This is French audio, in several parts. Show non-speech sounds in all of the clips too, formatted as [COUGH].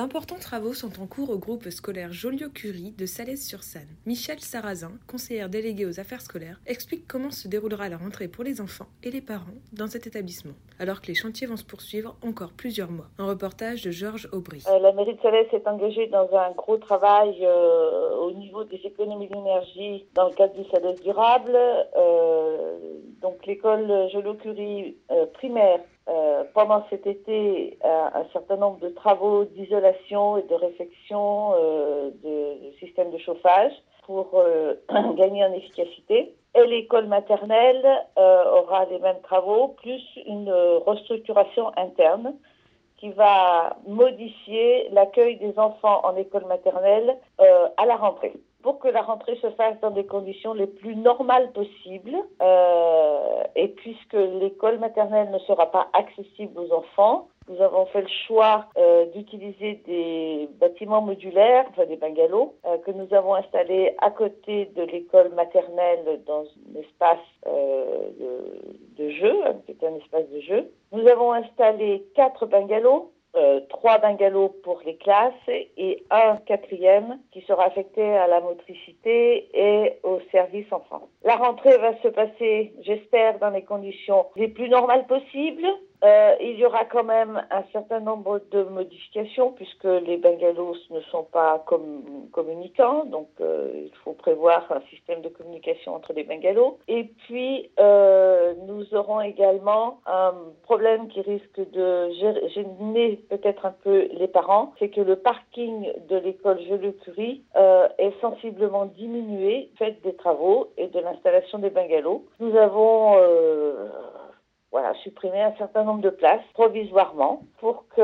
D'importants travaux sont en cours au groupe scolaire Joliot-Curie de Salès-sur-Sanne. Michel Sarrazin, conseillère déléguée aux affaires scolaires, explique comment se déroulera la rentrée pour les enfants et les parents dans cet établissement, alors que les chantiers vont se poursuivre encore plusieurs mois. Un reportage de Georges Aubry. Euh, la mairie de Salès est engagée dans un gros travail euh, au niveau des économies d'énergie dans le cadre du Salès durable. Euh, donc l'école Joliot-Curie primaire euh, pendant cet été un, certain nombre de travaux d'isolation et de réfection euh, de, système de chauffage pour euh, [CLEARS THROAT] gagner en efficacité. Et l'école maternelle aura les mêmes travaux, plus une restructuration interne qui va modifier l'accueil des enfants en école maternelle à la rentrée pour que la rentrée se fasse dans des conditions les plus normales possibles. Euh, et puisque l'école maternelle ne sera pas accessible aux enfants, nous avons fait le choix euh, d'utiliser des bâtiments modulaires, enfin des bungalows, euh, que nous avons installés à côté de l'école maternelle dans un espace euh, de, de, jeu, qui un espace de jeu. Nous avons installé quatre bungalows euh, trois bungalows pour les classes et un quatrième qui sera affecté à la motricité et au service enfant. La rentrée va se passer, j'espère, dans les conditions les plus normales possibles. Euh, il y aura quand même un certain nombre de modifications puisque les bungalows ne sont pas communicants, donc euh, il faut prévoir un système de communication entre les bungalows. Et puis euh, nous aurons également un problème qui risque de gêner peut-être un peu les parents, c'est que le parking de l'école Joliot-Curie est sensiblement diminué fait des travaux et de l'installation des bungalows. Nous avons voilà, supprimer un certain nombre de places provisoirement pour que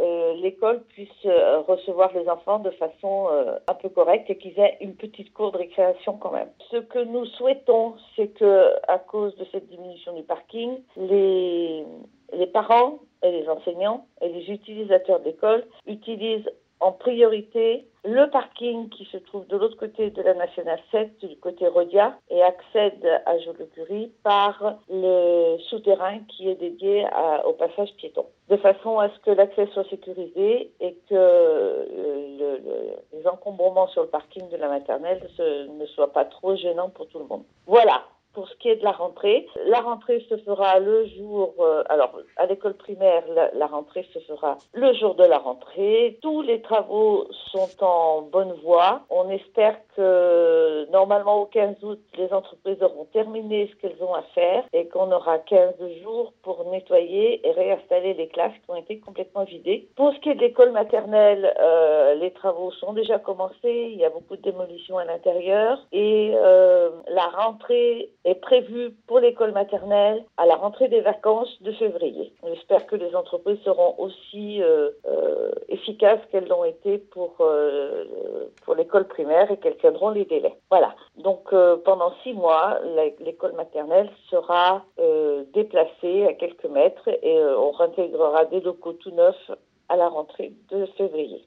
euh, l'école puisse euh, recevoir les enfants de façon euh, un peu correcte et qu'ils aient une petite cour de récréation quand même. Ce que nous souhaitons, c'est que à cause de cette diminution du parking, les les parents et les enseignants et les utilisateurs de l'école utilisent en priorité le parking qui se trouve de l'autre côté de la nationale 7, du côté Rodia, et accède à Joliot-Curie par le souterrain qui est dédié au passage piéton, de façon à ce que l'accès soit sécurisé et que euh, les encombrements sur le parking de la maternelle ne soient pas trop gênants pour tout le monde. Voilà, pour ce qui est de la rentrée, la rentrée se fera le jour, euh, alors à l'école primaire, la, rentrée se fera le jour de la rentrée. Tous les travaux sont en bonne voie. On espère que normalement au 15 août, les entreprises auront terminé ce qu'elles ont à faire et qu'on aura 15 jours pour nettoyer et réinstaller les classes qui ont été complètement vidées. Pour ce qui est de l'école maternelle, euh, les travaux sont déjà commencés. Il y a beaucoup de démolitions à l'intérieur et euh, la rentrée est prévu pour l'école maternelle à la rentrée des vacances de février. J'espère que les entreprises seront aussi euh, euh, efficaces qu'elles l'ont été pour, euh, pour l'école primaire et qu'elles tiendront les délais. Voilà. Donc pendant six mois, l'école maternelle sera déplacée à quelques mètres et on réintégrera des locaux tout neufs à la rentrée de février.